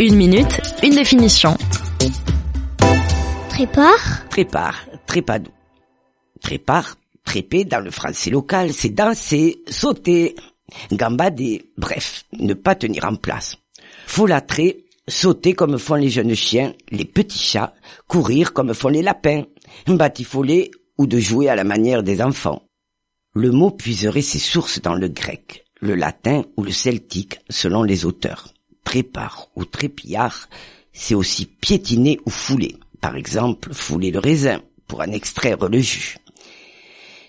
Une minute, une définition. Prépare Prépare, trépadou. Prépare, trépé dans le français local, c'est danser, sauter, gambader, bref, ne pas tenir en place. Folâtrer, sauter comme font les jeunes chiens, les petits chats, courir comme font les lapins, batifoler ou de jouer à la manière des enfants. Le mot puiserait ses sources dans le grec, le latin ou le celtique selon les auteurs. Prépare ou trépillard, c'est aussi piétiner ou fouler. Par exemple, fouler le raisin pour en extraire le jus.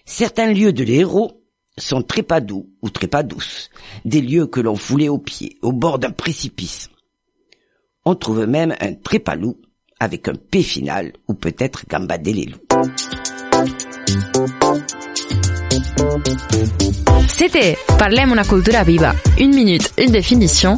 Certains lieux de l'héros sont trépadous ou trépadous, des lieux que l'on foulait au pied, au bord d'un précipice. On trouve même un trépalou avec un P final ou peut-être gambader les loups. C'était Parlem una cultura viva. Une minute, une définition.